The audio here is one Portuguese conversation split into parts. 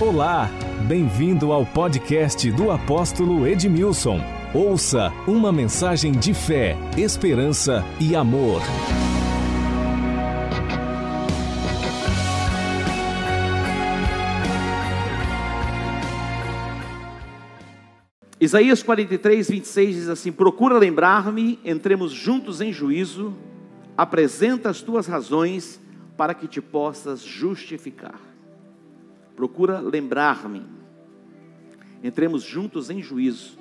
Olá, bem-vindo ao podcast do apóstolo Edmilson. Ouça uma mensagem de fé, esperança e amor. Isaías 43, 26 diz assim: Procura lembrar-me, entremos juntos em juízo, apresenta as tuas razões para que te possas justificar. Procura lembrar-me, entremos juntos em juízo,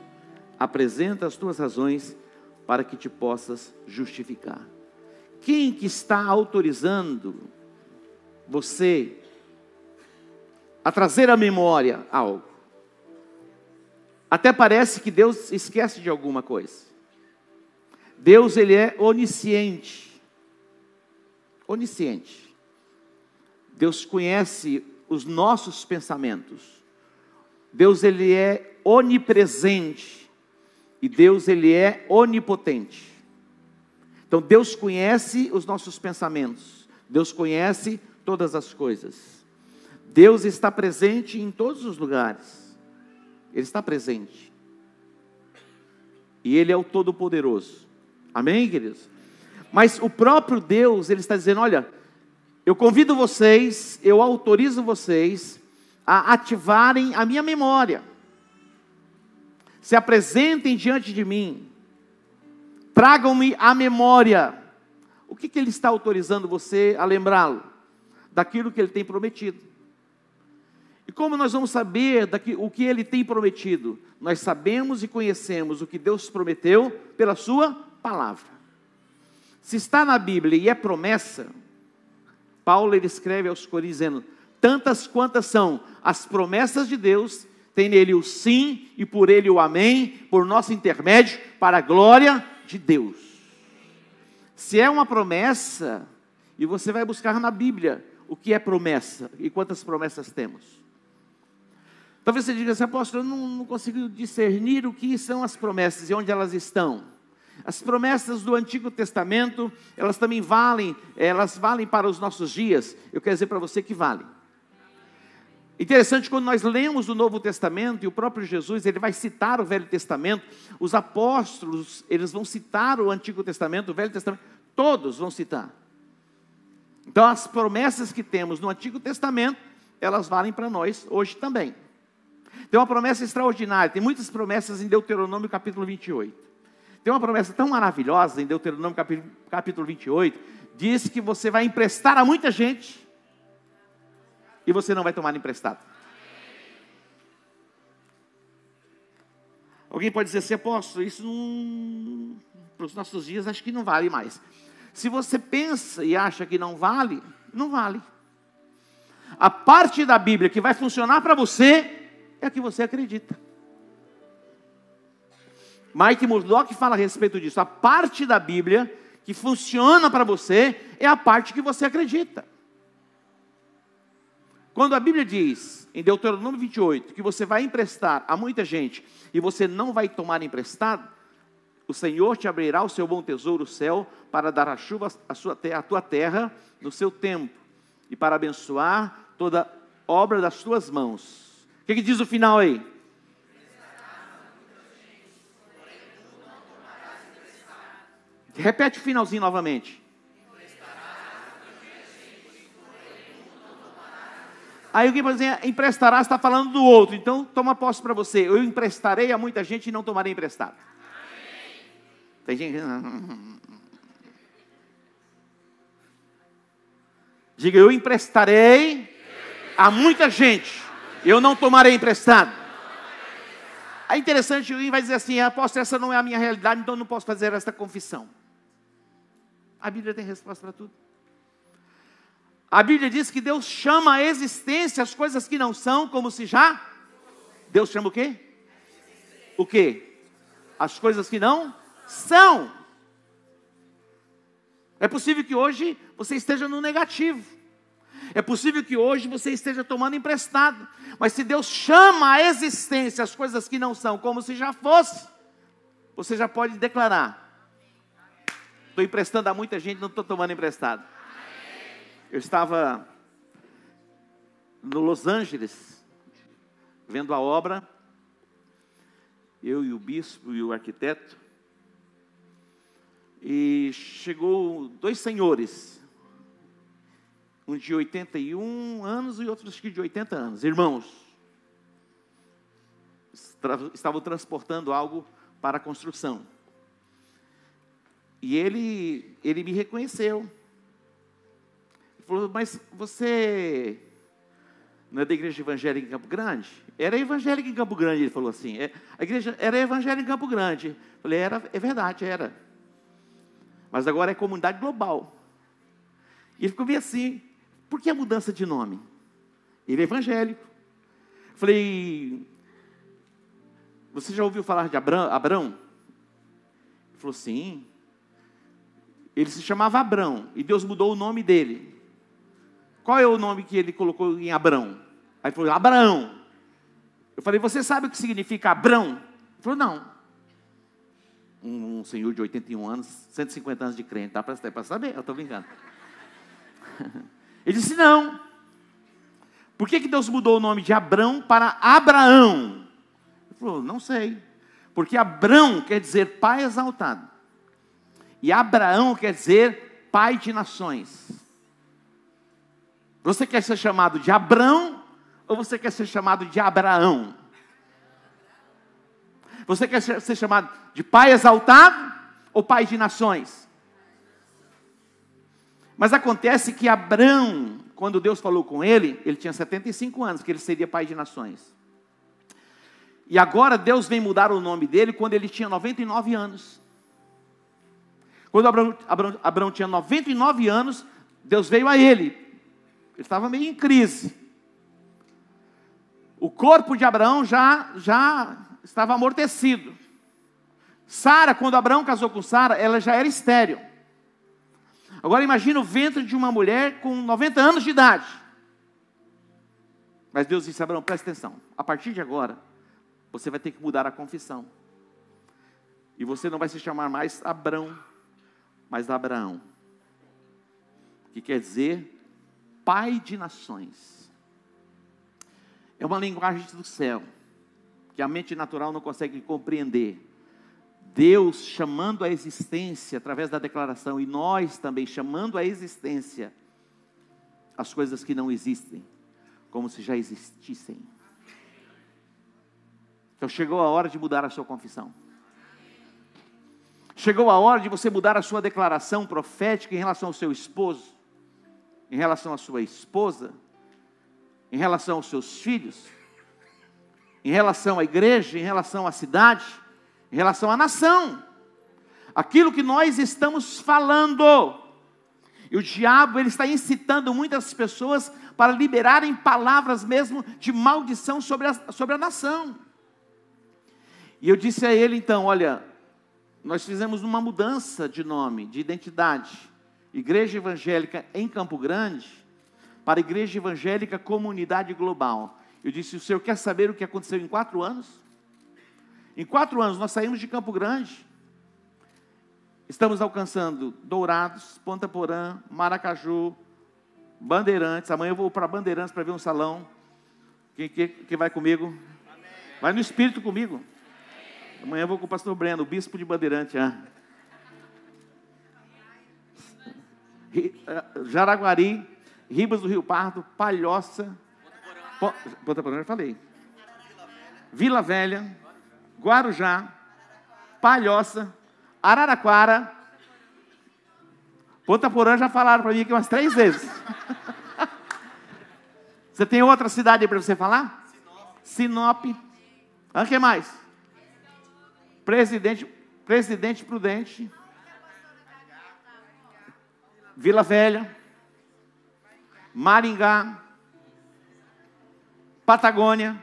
apresenta as tuas razões para que te possas justificar. Quem que está autorizando você a trazer à memória algo? Até parece que Deus esquece de alguma coisa. Deus ele é onisciente. Onisciente. Deus conhece os nossos pensamentos. Deus ele é onipresente e Deus ele é onipotente. Então Deus conhece os nossos pensamentos. Deus conhece todas as coisas. Deus está presente em todos os lugares. Ele está presente. E Ele é o Todo-Poderoso. Amém, queridos? Mas o próprio Deus, Ele está dizendo: olha, eu convido vocês, eu autorizo vocês a ativarem a minha memória. Se apresentem diante de mim. Tragam-me a memória. O que, que Ele está autorizando você a lembrá-lo? Daquilo que Ele tem prometido. E como nós vamos saber daqui, o que ele tem prometido? Nós sabemos e conhecemos o que Deus prometeu pela sua palavra. Se está na Bíblia e é promessa, Paulo ele escreve aos Coríntios dizendo: tantas quantas são as promessas de Deus, tem nele o sim e por ele o amém, por nosso intermédio, para a glória de Deus. Se é uma promessa, e você vai buscar na Bíblia o que é promessa e quantas promessas temos. Talvez você diga assim, apóstolo, eu não, não consigo discernir o que são as promessas e onde elas estão. As promessas do Antigo Testamento, elas também valem, elas valem para os nossos dias. Eu quero dizer para você que valem. Interessante quando nós lemos o Novo Testamento e o próprio Jesus, ele vai citar o Velho Testamento, os apóstolos, eles vão citar o Antigo Testamento, o Velho Testamento, todos vão citar. Então as promessas que temos no Antigo Testamento, elas valem para nós hoje também. Tem uma promessa extraordinária, tem muitas promessas em Deuteronômio capítulo 28. Tem uma promessa tão maravilhosa em Deuteronômio capítulo, capítulo 28, diz que você vai emprestar a muita gente e você não vai tomar emprestado. Alguém pode dizer assim, apóstolo, isso não, para os nossos dias acho que não vale mais. Se você pensa e acha que não vale, não vale. A parte da Bíblia que vai funcionar para você é a que você acredita. Mike Murdock fala a respeito disso. A parte da Bíblia que funciona para você é a parte que você acredita. Quando a Bíblia diz, em Deuteronômio 28, que você vai emprestar a muita gente e você não vai tomar emprestado, o Senhor te abrirá o seu bom tesouro, o céu, para dar a chuva à, sua, à tua terra no seu tempo e para abençoar toda obra das tuas mãos que, que diz o final aí? Repete o finalzinho novamente. Aí alguém pode dizer, emprestará, está falando do outro. Então, toma posse para você. Eu emprestarei a muita gente e não tomarei emprestado. Tem gente. Diga, eu emprestarei a muita gente eu não tomarei emprestado. É interessante, alguém vai dizer assim, apóstolo, essa não é a minha realidade, então não posso fazer esta confissão. A Bíblia tem resposta para tudo. A Bíblia diz que Deus chama a existência as coisas que não são como se já. Deus chama o quê? O quê? As coisas que não são. É possível que hoje você esteja no negativo. É possível que hoje você esteja tomando emprestado, mas se Deus chama a existência as coisas que não são como se já fosse, você já pode declarar: estou emprestando a muita gente, não estou tomando emprestado. Eu estava no Los Angeles vendo a obra, eu e o bispo e o arquiteto, e chegou dois senhores, um de 81 anos e outro de 80 anos, irmãos. Estavam transportando algo para a construção. E ele, ele me reconheceu. Ele falou, mas você não é da igreja evangélica em Campo Grande? Era evangélica em Campo Grande, ele falou assim. É, a igreja era evangélica em Campo Grande. Eu falei, era, é verdade, era. Mas agora é comunidade global. E ele ficou meio assim, por que a mudança de nome? Ele é evangélico. Eu falei, você já ouviu falar de Abrão? Ele falou, sim. Ele se chamava Abrão, e Deus mudou o nome dele. Qual é o nome que ele colocou em Abrão? Aí falou, Abraão. Eu falei, você sabe o que significa Abrão? Ele falou, não. Um, um senhor de 81 anos, 150 anos de crente, dá para saber, eu estou brincando. Ele disse, não. Por que, que Deus mudou o nome de Abrão para Abraão? Ele falou, não sei. Porque Abrão quer dizer pai exaltado. E Abraão quer dizer pai de nações. Você quer ser chamado de Abrão ou você quer ser chamado de Abraão? Você quer ser chamado de pai exaltado ou pai de nações? Mas acontece que Abrão, quando Deus falou com ele, ele tinha 75 anos, que ele seria pai de nações. E agora Deus vem mudar o nome dele quando ele tinha 99 anos. Quando Abraão, Abraão, Abraão tinha 99 anos, Deus veio a ele ele estava meio em crise. O corpo de Abraão já, já estava amortecido. Sara, quando Abraão casou com Sara, ela já era estéril. Agora imagina o ventre de uma mulher com 90 anos de idade. Mas Deus disse: Abraão, presta atenção. A partir de agora, você vai ter que mudar a confissão. E você não vai se chamar mais Abrão, mas Abraão. Que quer dizer Pai de nações. É uma linguagem do céu, que a mente natural não consegue compreender. Deus chamando a existência através da declaração, e nós também chamando a existência as coisas que não existem, como se já existissem. Então chegou a hora de mudar a sua confissão. Chegou a hora de você mudar a sua declaração profética em relação ao seu esposo em relação à sua esposa, em relação aos seus filhos, em relação à igreja, em relação à cidade, em relação à nação. Aquilo que nós estamos falando. E o diabo ele está incitando muitas pessoas para liberarem palavras mesmo de maldição sobre a, sobre a nação. E eu disse a ele então, olha, nós fizemos uma mudança de nome, de identidade. Igreja Evangélica em Campo Grande para Igreja Evangélica Comunidade Global. Eu disse: o senhor quer saber o que aconteceu em quatro anos? Em quatro anos nós saímos de Campo Grande, estamos alcançando Dourados, Ponta Porã, Maracaju, Bandeirantes. Amanhã eu vou para Bandeirantes para ver um salão. Quem, quem, quem vai comigo? Vai no Espírito comigo. Amanhã eu vou com o pastor Breno, o bispo de Bandeirantes. Ah. Eh, Jaraguari, Ribas do Rio Pardo, Palhoça, Ponta Porã, já falei. Vila Velha, Guarujá, Palhoça, Araraquara, Ponta Porã já falaram para mim aqui umas três vezes. você tem outra cidade para você falar? Sinop. Sinop. O que mais? Presidente, Presidente Prudente. Vila Velha, Maringá, Patagônia,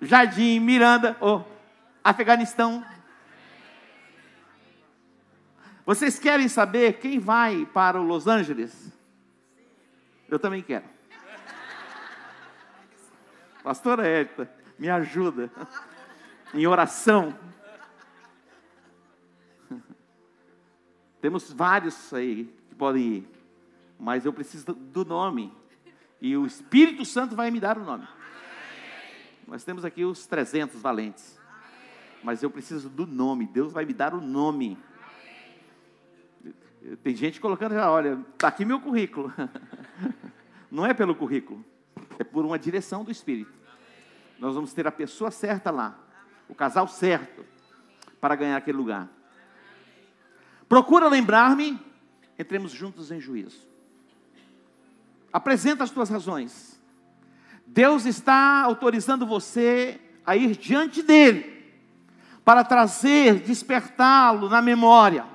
Jardim, Miranda, oh, Afeganistão. Vocês querem saber quem vai para Los Angeles? Eu também quero. Pastora Érica, me ajuda em oração. Temos vários aí que podem ir, mas eu preciso do nome. E o Espírito Santo vai me dar o nome. Nós temos aqui os 300 valentes. Mas eu preciso do nome. Deus vai me dar o nome. Tem gente colocando já, olha, está aqui meu currículo. Não é pelo currículo, é por uma direção do Espírito. Nós vamos ter a pessoa certa lá, o casal certo, para ganhar aquele lugar. Procura lembrar-me, entremos juntos em juízo. Apresenta as tuas razões. Deus está autorizando você a ir diante dele, para trazer, despertá-lo na memória.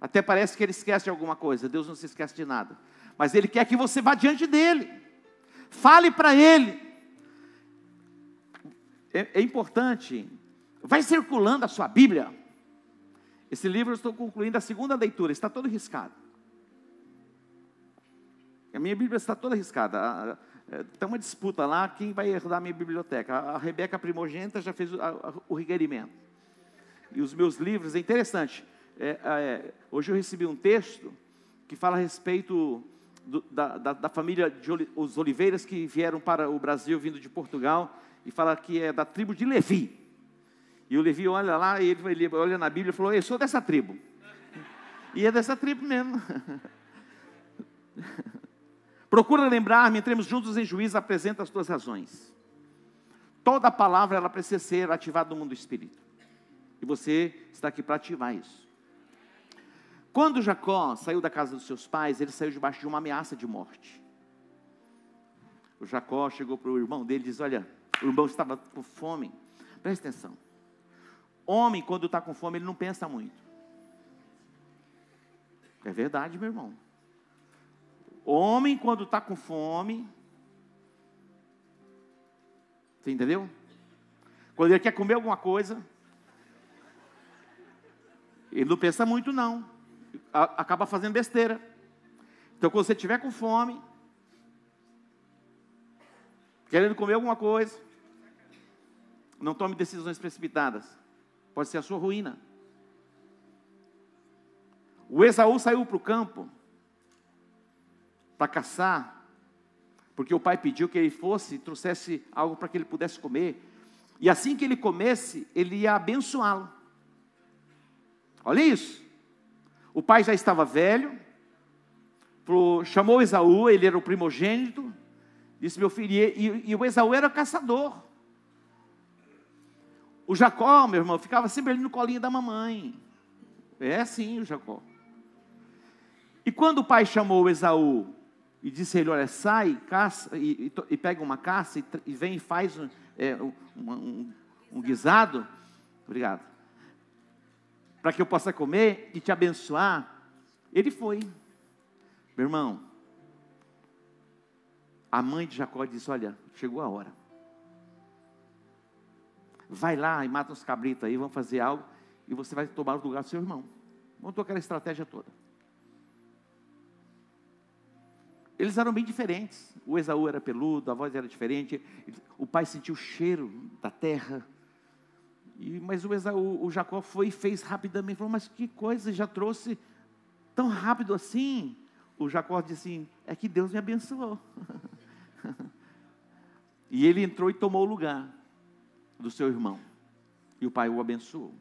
Até parece que ele esquece de alguma coisa, Deus não se esquece de nada. Mas ele quer que você vá diante dele, fale para ele. É, é importante, vai circulando a sua Bíblia. Esse livro eu estou concluindo a segunda leitura, está todo riscado. A minha Bíblia está toda riscada. É, tem uma disputa lá, quem vai herdar a minha biblioteca? A Rebeca Primogênita já fez o requerimento. E os meus livros, é interessante. É, é, hoje eu recebi um texto que fala a respeito do, da, da, da, família de os Oliveiras que vieram para o Brasil vindo de Portugal e fala que é da tribo de Levi. E o Levi olha lá e ele, ele olha na Bíblia e falou: Eu sou dessa tribo. E é dessa tribo mesmo. Procura lembrar-me, entremos juntos em juízo, apresenta as tuas razões. Toda palavra ela precisa ser ativada no mundo do espírito. E você está aqui para ativar isso. Quando Jacó saiu da casa dos seus pais, ele saiu debaixo de uma ameaça de morte. O Jacó chegou para o irmão dele e disse: Olha, o irmão estava com fome. Presta atenção. Homem, quando está com fome, ele não pensa muito. É verdade, meu irmão. Homem, quando está com fome, você entendeu? Quando ele quer comer alguma coisa, ele não pensa muito, não. Acaba fazendo besteira. Então, quando você estiver com fome, querendo comer alguma coisa, não tome decisões precipitadas. Pode ser a sua ruína. O Esaú saiu para o campo para caçar, porque o pai pediu que ele fosse e trouxesse algo para que ele pudesse comer. E assim que ele comesse, ele ia abençoá-lo. Olha isso. O pai já estava velho, chamou Esaú, ele era o primogênito, disse: Meu filho, e, e o Esaú era caçador. O Jacó, meu irmão, ficava sempre ali no colinho da mamãe. É assim o Jacó. E quando o pai chamou Esaú e disse a ele: Olha, sai, caça, e, e, e pega uma caça e, e, vem e faz um, é, um, um, um guisado. Obrigado. Para que eu possa comer e te abençoar. Ele foi. Meu irmão, a mãe de Jacó disse: Olha, chegou a hora. Vai lá e mata uns cabritos aí, vamos fazer algo, e você vai tomar o lugar do seu irmão. Montou aquela estratégia toda. Eles eram bem diferentes. O Esaú era peludo, a voz era diferente. O pai sentiu o cheiro da terra. E, mas o Esaú, o Jacó foi e fez rapidamente. Falou, mas que coisa, já trouxe tão rápido assim? O Jacó disse assim, é que Deus me abençoou. e ele entrou e tomou o lugar do seu irmão. E o pai o abençoou.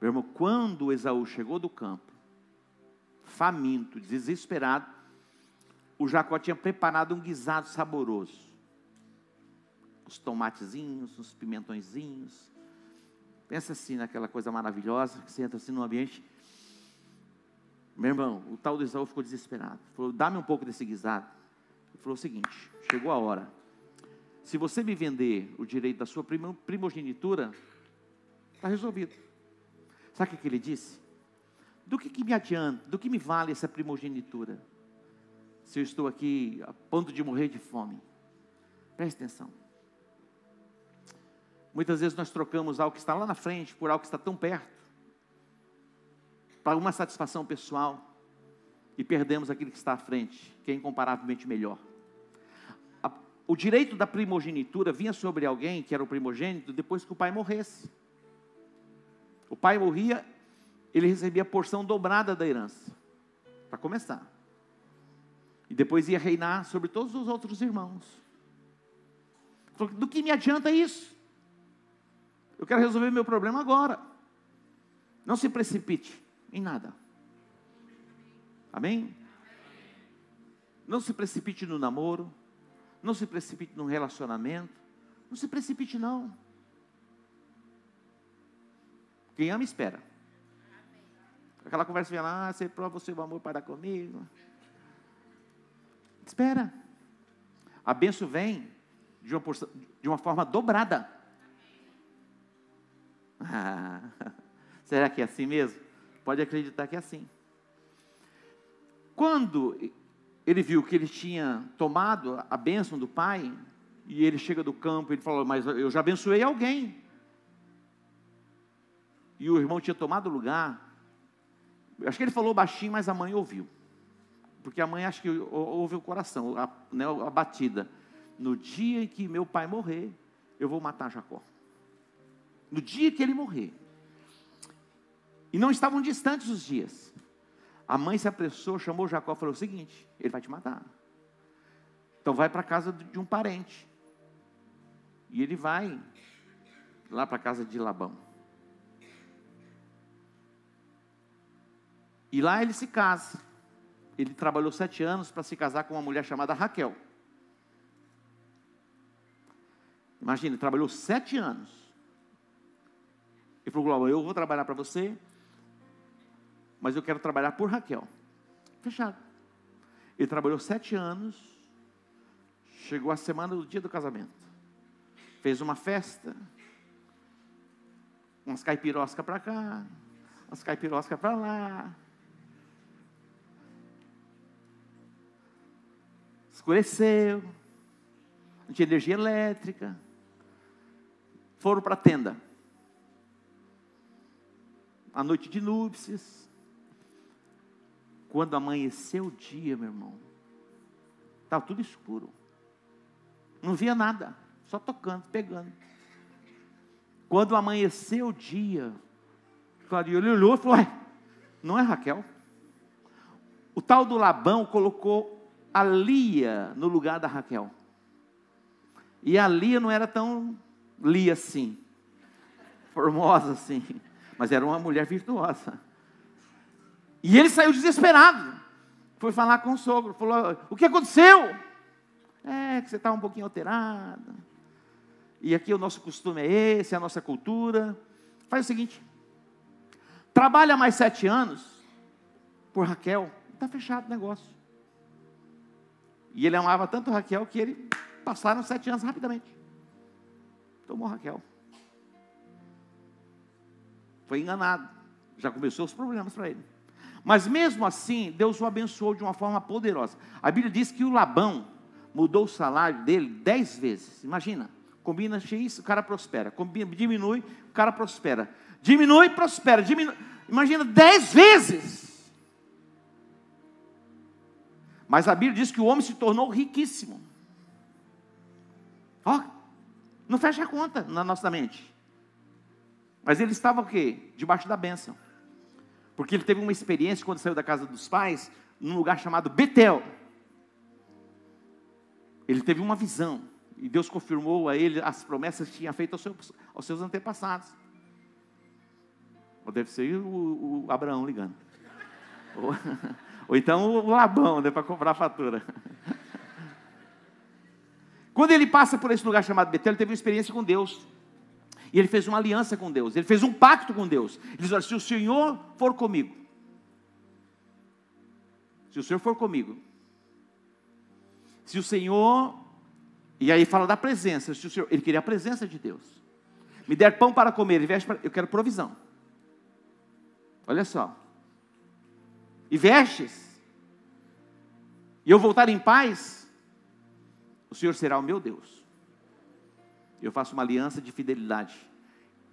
Meu irmão, quando Esaú chegou do campo, faminto, desesperado, o Jacó tinha preparado um guisado saboroso. Os tomatezinhos, os pimentõezinhos. Pensa assim naquela coisa maravilhosa, que você entra assim no ambiente. Meu irmão, o tal do Isaú ficou desesperado. Falou, dá-me um pouco desse guisado. Ele falou o seguinte, chegou a hora. Se você me vender o direito da sua primogenitura, está resolvido. Sabe o que ele disse? Do que, que me adianta, do que me vale essa primogenitura? se eu estou aqui a ponto de morrer de fome. Preste atenção. Muitas vezes nós trocamos algo que está lá na frente por algo que está tão perto, para uma satisfação pessoal, e perdemos aquilo que está à frente, que é incomparavelmente melhor. O direito da primogenitura vinha sobre alguém que era o primogênito depois que o pai morresse. O pai morria, ele recebia a porção dobrada da herança, para começar. E depois ia reinar sobre todos os outros irmãos. Do que me adianta isso? Eu quero resolver meu problema agora. Não se precipite em nada. Amém? Não se precipite no namoro. Não se precipite no relacionamento. Não se precipite, não. Quem ama, espera. Aquela conversa vem lá, ah, você prova o seu amor para comigo. Espera. A benção vem de uma, porção, de uma forma dobrada. Ah, será que é assim mesmo? Pode acreditar que é assim. Quando ele viu que ele tinha tomado a bênção do pai, e ele chega do campo, ele falou: Mas eu já abençoei alguém. E o irmão tinha tomado lugar. Acho que ele falou baixinho, mas a mãe ouviu. Porque a mãe acho que ouve o coração, a, né, a batida. No dia em que meu pai morrer, eu vou matar Jacó. No dia que ele morrer. E não estavam distantes os dias. A mãe se apressou, chamou Jacó e falou o seguinte: ele vai te matar. Então vai para a casa de um parente. E ele vai lá para a casa de Labão. E lá ele se casa. Ele trabalhou sete anos para se casar com uma mulher chamada Raquel. Imagina, ele trabalhou sete anos. Ele falou, Glauber, eu vou trabalhar para você, mas eu quero trabalhar por Raquel. Fechado. Ele trabalhou sete anos, chegou a semana do dia do casamento. Fez uma festa, umas caipiroscas para cá, umas caipiroscas para lá. Escureceu, não tinha energia elétrica. Foram para a tenda. A noite de núpcias. Quando amanheceu o dia, meu irmão, estava tudo escuro. Não via nada, só tocando, pegando. Quando amanheceu o dia, ele olhou e falou: não é Raquel? O tal do Labão colocou a Lia no lugar da Raquel. E a Lia não era tão Lia assim, formosa assim, mas era uma mulher virtuosa. E ele saiu desesperado. Foi falar com o sogro, falou: "O que aconteceu?" É que você está um pouquinho alterado. E aqui o nosso costume é esse, é a nossa cultura. Faz o seguinte: trabalha mais sete anos por Raquel, está fechado o negócio. E ele amava tanto Raquel que ele passaram sete anos rapidamente. Tomou Raquel. Foi enganado. Já começou os problemas para ele. Mas mesmo assim, Deus o abençoou de uma forma poderosa. A Bíblia diz que o Labão mudou o salário dele dez vezes. Imagina, combina X, o cara prospera. Combina, diminui, o cara prospera. Diminui, prospera. Diminui. Imagina, dez vezes. Mas a Bíblia diz que o homem se tornou riquíssimo. Ó, não fecha a conta na nossa mente. Mas ele estava o quê? Debaixo da bênção. Porque ele teve uma experiência quando saiu da casa dos pais, num lugar chamado Betel. Ele teve uma visão. E Deus confirmou a ele as promessas que tinha feito aos seus, aos seus antepassados. Ou deve ser o, o Abraão ligando. Ou, ou, então o Labão, né, para comprar a fatura. Quando ele passa por esse lugar chamado Betel, ele teve uma experiência com Deus. E ele fez uma aliança com Deus, ele fez um pacto com Deus. Ele disse: se o Senhor for comigo, se o Senhor for comigo, se o Senhor, e aí fala da presença, se o Senhor, ele queria a presença de Deus, me der pão para comer, eu quero provisão. Olha só, e vestes, e eu voltar em paz, o Senhor será o meu Deus. Eu faço uma aliança de fidelidade.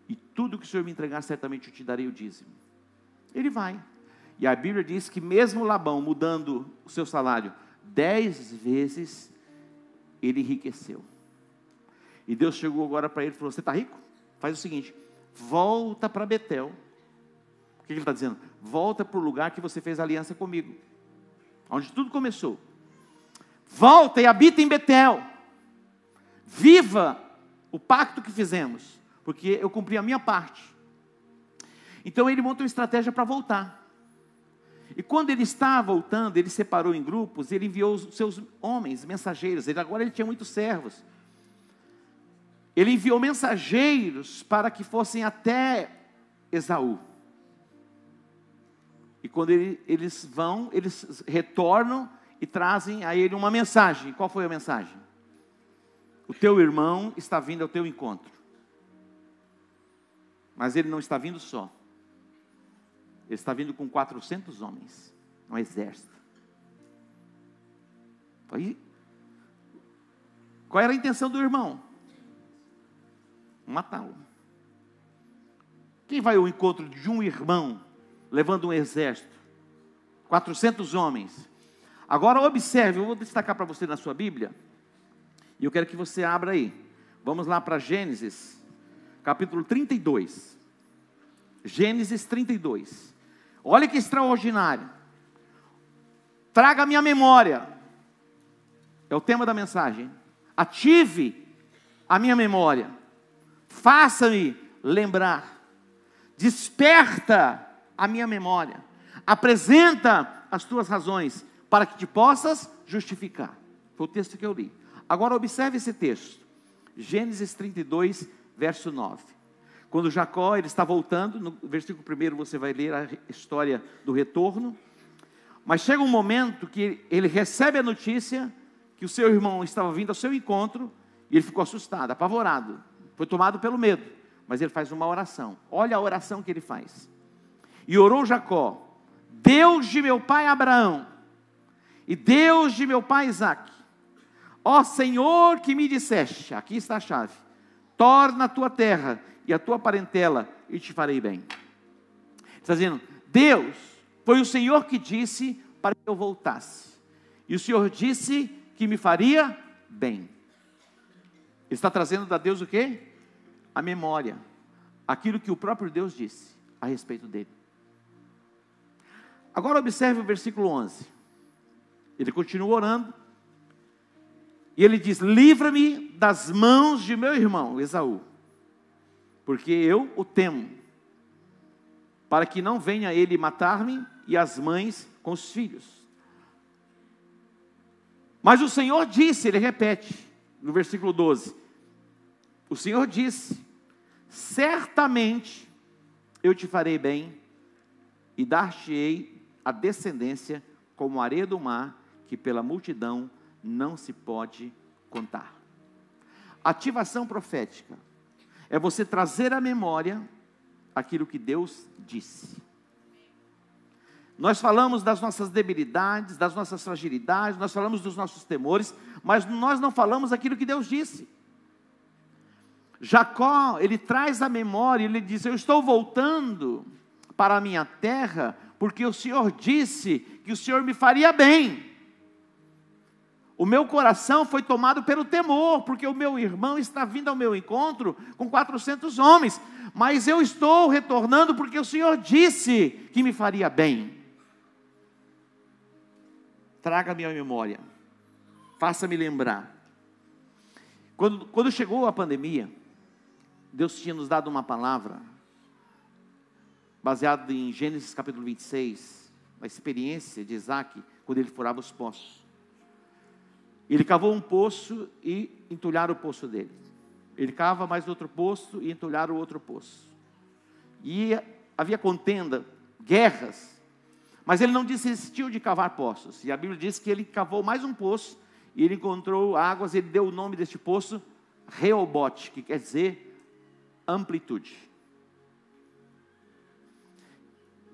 E tudo que o Senhor me entregar, certamente eu te darei o dízimo. Ele vai. E a Bíblia diz que mesmo Labão mudando o seu salário dez vezes, ele enriqueceu. E Deus chegou agora para ele e falou: Você está rico? Faz o seguinte: volta para Betel. O que ele está dizendo? Volta para o lugar que você fez aliança comigo, onde tudo começou. Volta e habita em Betel. Viva o pacto que fizemos, porque eu cumpri a minha parte. Então ele monta uma estratégia para voltar. E quando ele está voltando, ele separou em grupos, ele enviou os seus homens, mensageiros. Ele, agora ele tinha muitos servos. Ele enviou mensageiros para que fossem até Esaú. E quando ele, eles vão, eles retornam e trazem a ele uma mensagem. Qual foi a mensagem? O teu irmão está vindo ao teu encontro. Mas ele não está vindo só. Ele está vindo com 400 homens, um exército. Aí, qual era a intenção do irmão? Matá-lo. Quem vai ao encontro de um irmão levando um exército? 400 homens. Agora observe, eu vou destacar para você na sua Bíblia, e eu quero que você abra aí. Vamos lá para Gênesis, capítulo 32. Gênesis 32. Olha que extraordinário. Traga a minha memória. É o tema da mensagem. Ative a minha memória. Faça-me lembrar. Desperta a minha memória. Apresenta as tuas razões para que te possas justificar. Foi o texto que eu li. Agora observe esse texto. Gênesis 32, verso 9. Quando Jacó ele está voltando, no versículo 1 você vai ler a história do retorno. Mas chega um momento que ele recebe a notícia que o seu irmão estava vindo ao seu encontro e ele ficou assustado, apavorado. Foi tomado pelo medo. Mas ele faz uma oração. Olha a oração que ele faz. E orou Jacó: Deus de meu pai Abraão e Deus de meu pai Isaque, ó Senhor que me disseste, aqui está a chave, torna a tua terra e a tua parentela, e te farei bem. Está dizendo, Deus, foi o Senhor que disse para que eu voltasse. E o Senhor disse que me faria bem. Ele está trazendo da Deus o quê? A memória. Aquilo que o próprio Deus disse a respeito dele. Agora observe o versículo 11. Ele continua orando. E ele diz: Livra-me das mãos de meu irmão Esaú porque eu o temo, para que não venha ele matar-me e as mães com os filhos. Mas o Senhor disse, ele repete, no versículo 12: O Senhor disse: Certamente eu te farei bem e dar-te-ei a descendência como areia do mar, que pela multidão não se pode contar. Ativação profética é você trazer à memória aquilo que Deus disse. Nós falamos das nossas debilidades, das nossas fragilidades, nós falamos dos nossos temores, mas nós não falamos aquilo que Deus disse. Jacó, ele traz a memória, ele diz: Eu estou voltando para a minha terra, porque o Senhor disse que o Senhor me faria bem. O meu coração foi tomado pelo temor, porque o meu irmão está vindo ao meu encontro com 400 homens, mas eu estou retornando porque o Senhor disse que me faria bem. Traga-me a memória, faça-me lembrar. Quando, quando chegou a pandemia, Deus tinha nos dado uma palavra, baseada em Gênesis capítulo 26, a experiência de Isaac, quando ele furava os poços. Ele cavou um poço e entulharam o poço dele. Ele cava mais outro poço e entulharam o outro poço. E havia contenda, guerras, mas ele não desistiu de cavar poços. E a Bíblia diz que ele cavou mais um poço e ele encontrou águas, ele deu o nome deste poço Reobote, que quer dizer amplitude.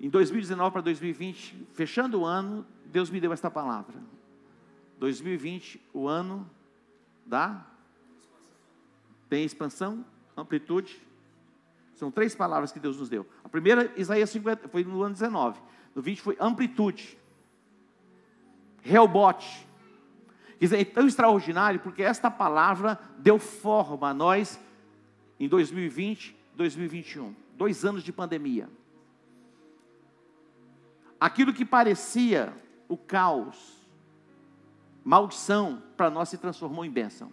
Em 2019 para 2020, fechando o ano, Deus me deu esta palavra. 2020, o ano da tem expansão, amplitude. São três palavras que Deus nos deu. A primeira, Isaías 50, foi no ano 19. No 20 foi amplitude. Reobote. É tão extraordinário porque esta palavra deu forma a nós em 2020, 2021. Dois anos de pandemia. Aquilo que parecia o caos, maldição para nós se transformou em bênção.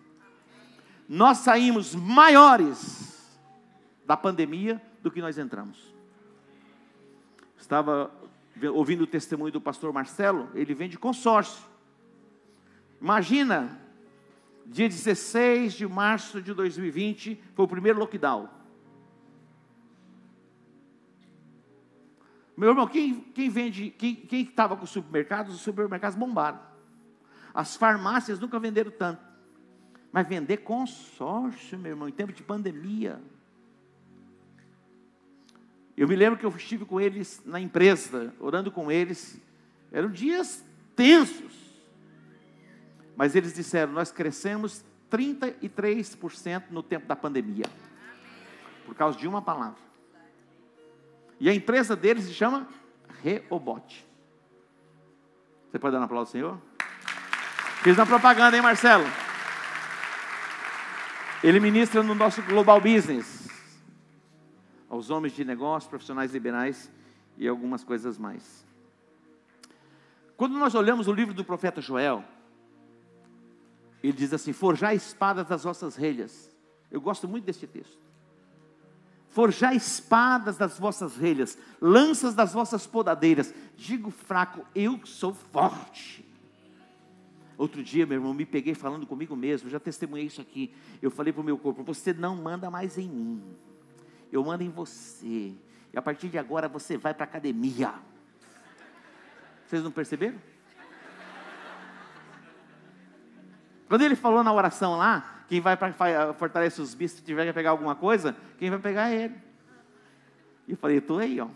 nós saímos maiores da pandemia do que nós entramos. Estava ouvindo o testemunho do pastor Marcelo, ele vem de consórcio. Imagina, dia 16 de março de 2020, foi o primeiro lockdown. Meu irmão, quem, quem vende, quem estava com supermercados, os supermercados bombaram. As farmácias nunca venderam tanto. Mas vender consórcio, meu irmão, em tempo de pandemia. Eu me lembro que eu estive com eles na empresa, orando com eles. Eram dias tensos. Mas eles disseram: Nós crescemos 33% no tempo da pandemia. Por causa de uma palavra. E a empresa deles se chama Reobot. Você pode dar um aplauso, Senhor? Fiz uma propaganda, hein, Marcelo? Ele ministra no nosso Global Business. Aos homens de negócio, profissionais liberais e algumas coisas mais. Quando nós olhamos o livro do profeta Joel, ele diz assim: Forjar espadas das vossas relhas. Eu gosto muito deste texto forjar espadas das vossas relhas, lanças das vossas podadeiras. Digo fraco, eu sou forte. Outro dia, meu irmão, me peguei falando comigo mesmo, já testemunhei isso aqui. Eu falei para o meu corpo: você não manda mais em mim, eu mando em você. E a partir de agora você vai para a academia. Vocês não perceberam? Quando ele falou na oração lá, quem vai para fortalecer os bichos, se tiver que pegar alguma coisa, quem vai pegar é ele. E eu falei, estou aí, ó.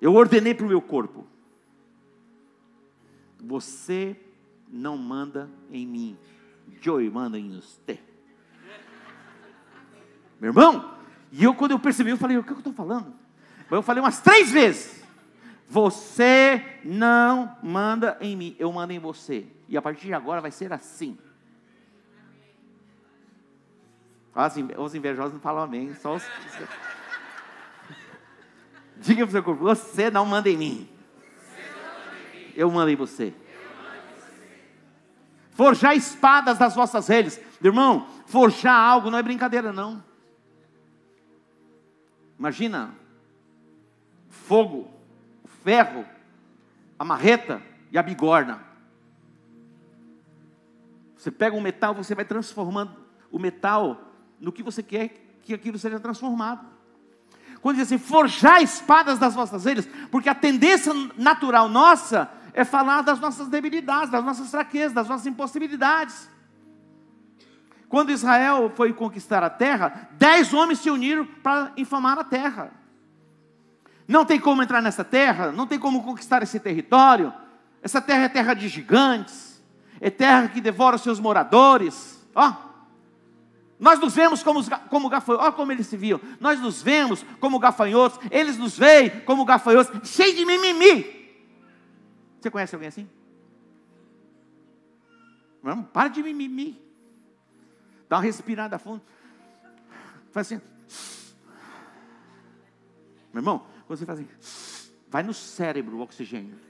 Eu ordenei para o meu corpo. Você não manda em mim. Joey manda em você. Meu irmão, e eu quando eu percebi, eu falei, o que eu estou falando? Eu falei umas três vezes. Você não manda em mim, eu mando em você. E a partir de agora vai ser assim. Os invejosos não falam amém, só os. Diga para o seu corpo: você não manda em mim. Eu mando em você. Forjar espadas das vossas redes. Irmão, forjar algo não é brincadeira, não. Imagina: fogo, ferro, a marreta e a bigorna. Você pega um metal, você vai transformando o metal no que você quer que aquilo seja transformado. Quando diz assim, forjar espadas das vossas relhas, porque a tendência natural nossa é falar das nossas debilidades, das nossas fraquezas, das nossas impossibilidades. Quando Israel foi conquistar a terra, dez homens se uniram para infamar a terra. Não tem como entrar nessa terra, não tem como conquistar esse território. Essa terra é terra de gigantes, é terra que devora os seus moradores. Ó, nós nos vemos como, como gafanhotos, olha como eles se viam. Nós nos vemos como gafanhotos, eles nos veem como gafanhotos, cheio de mimimi. Você conhece alguém assim? Vamos, para de mimimi. Dá uma respirada fundo. Faz assim. Meu irmão, você faz assim, vai no cérebro o oxigênio.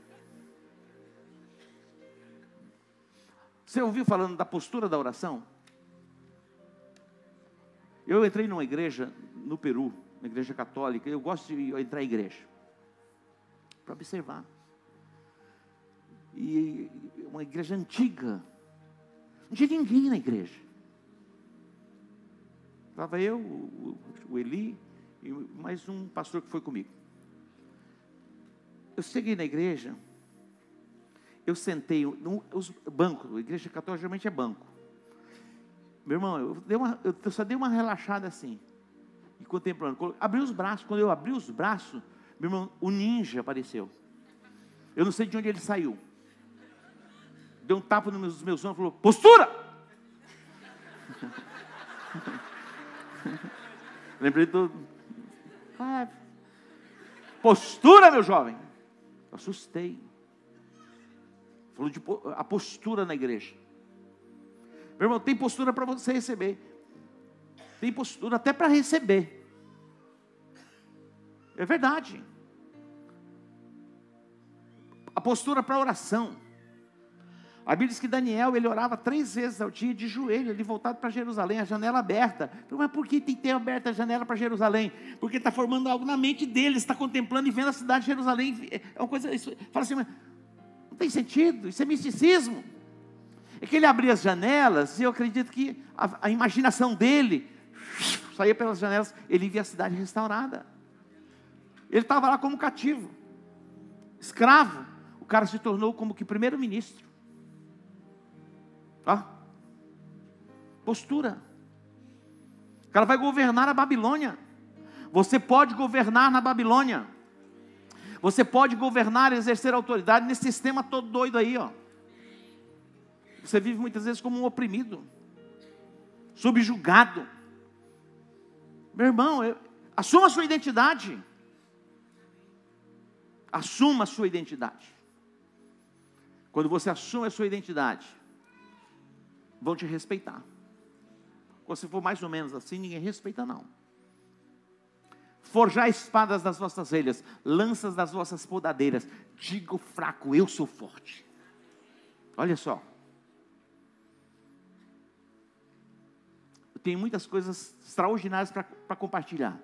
Você ouviu falando da postura da oração? Eu entrei numa igreja no Peru, uma igreja católica, eu gosto de entrar em igreja, para observar. E uma igreja antiga, não tinha ninguém na igreja. Estava eu, o Eli e mais um pastor que foi comigo. Eu cheguei na igreja, eu sentei no os banco, a igreja católica geralmente é banco. Meu irmão, eu, dei uma, eu só dei uma relaxada assim. E contemplando. Abri os braços. Quando eu abri os braços, meu irmão, o ninja apareceu. Eu não sei de onde ele saiu. Deu um tapa nos meus, ombros e falou: Postura! Lembrei do. Ah, postura, meu jovem. Eu assustei. Falou de a postura na igreja. Meu irmão, tem postura para você receber. Tem postura até para receber. É verdade. A postura para oração. A Bíblia diz que Daniel, ele orava três vezes ao dia de joelho, ele voltado para Jerusalém, a janela aberta. Mas por que tem que ter aberta a janela para Jerusalém? Porque está formando algo na mente dele, está contemplando e vendo a cidade de Jerusalém. É uma coisa, isso, fala assim, não tem sentido, isso é misticismo. É que ele abria as janelas e eu acredito que a, a imaginação dele saía pelas janelas, ele via a cidade restaurada. Ele estava lá como cativo, escravo. O cara se tornou como que primeiro-ministro. Ó. Postura. O cara vai governar a Babilônia. Você pode governar na Babilônia. Você pode governar e exercer autoridade nesse sistema todo doido aí, ó. Você vive muitas vezes como um oprimido, subjugado. Meu irmão, eu, assuma a sua identidade. Assuma a sua identidade. Quando você assume a sua identidade, vão te respeitar. Quando se for mais ou menos assim, ninguém respeita, não. Forjar espadas das vossas relhas, lanças das vossas podadeiras. Digo fraco, eu sou forte. Olha só. Eu tenho muitas coisas extraordinárias para compartilhar.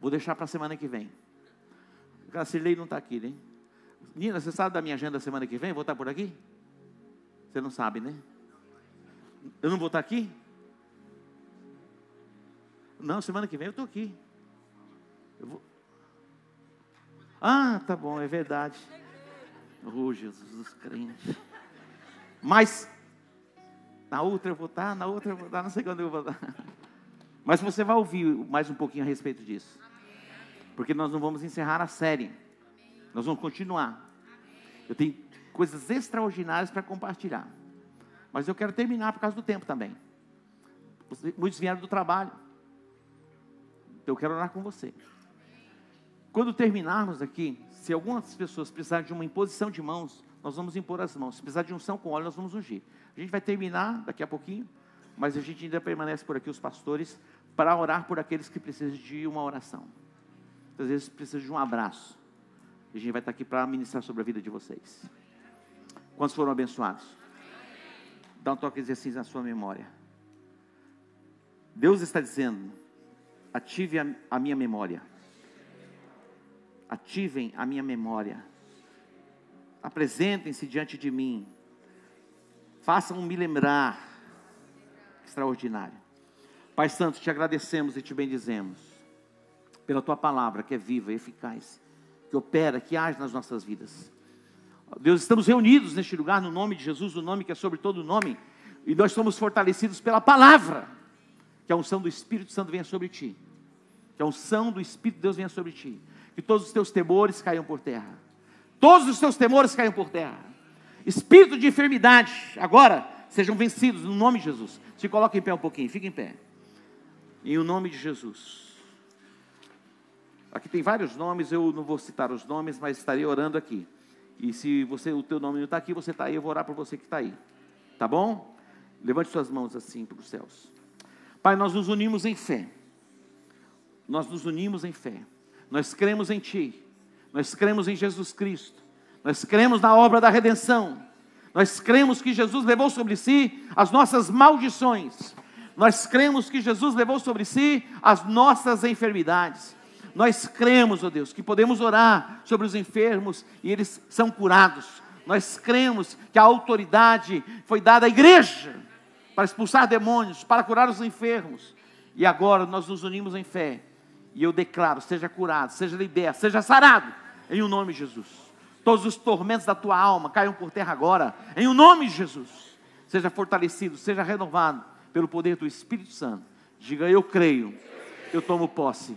Vou deixar para a semana que vem. A Cirlei não está aqui, né? Nina, você sabe da minha agenda semana que vem? Vou estar por aqui? Você não sabe, né? Eu não vou estar aqui? Não, semana que vem eu estou aqui. Eu vou... Ah, tá bom, é verdade. Oh, Jesus crente. Mas, na outra eu vou estar, na outra eu vou estar, não sei quando eu vou estar. Mas você vai ouvir mais um pouquinho a respeito disso. Porque nós não vamos encerrar a série. Nós vamos continuar. Eu tenho coisas extraordinárias para compartilhar. Mas eu quero terminar por causa do tempo também. Muitos vieram do trabalho. Então eu quero orar com você. Quando terminarmos aqui, se algumas pessoas precisarem de uma imposição de mãos, nós vamos impor as mãos. Se precisar de unção com óleo, nós vamos ungir. A gente vai terminar daqui a pouquinho, mas a gente ainda permanece por aqui, os pastores, para orar por aqueles que precisam de uma oração. Às vezes precisam de um abraço. A gente vai estar aqui para ministrar sobre a vida de vocês. Quantos foram abençoados? Dá um toque assim na sua memória. Deus está dizendo: ative a, a minha memória. Ativem a minha memória. Apresentem-se diante de mim. Façam-me lembrar. Extraordinário. Pai Santo, te agradecemos e te bendizemos pela tua palavra que é viva e eficaz, que opera, que age nas nossas vidas. Deus, estamos reunidos neste lugar no nome de Jesus, o nome que é sobre todo nome, e nós somos fortalecidos pela palavra, que a unção do Espírito Santo venha sobre ti, que a unção do Espírito de Deus venha sobre ti, que todos os teus temores caiam por terra, todos os teus temores caiam por terra, espírito de enfermidade, agora sejam vencidos no nome de Jesus. Se coloque em pé um pouquinho, fique em pé, em o nome de Jesus. Aqui tem vários nomes, eu não vou citar os nomes, mas estarei orando aqui. E se você, o teu nome não está aqui, você está aí, eu vou orar por você que está aí. Tá bom? Levante suas mãos assim para os céus. Pai, nós nos unimos em fé. Nós nos unimos em fé. Nós cremos em Ti. Nós cremos em Jesus Cristo. Nós cremos na obra da redenção. Nós cremos que Jesus levou sobre si as nossas maldições. Nós cremos que Jesus levou sobre si as nossas enfermidades. Nós cremos, ó oh Deus, que podemos orar sobre os enfermos e eles são curados. Nós cremos que a autoridade foi dada à igreja para expulsar demônios, para curar os enfermos. E agora nós nos unimos em fé. E eu declaro: seja curado, seja liberto, seja sarado, em o nome de Jesus. Todos os tormentos da tua alma caiam por terra agora, em o nome de Jesus. Seja fortalecido, seja renovado pelo poder do Espírito Santo. Diga: Eu creio, eu tomo posse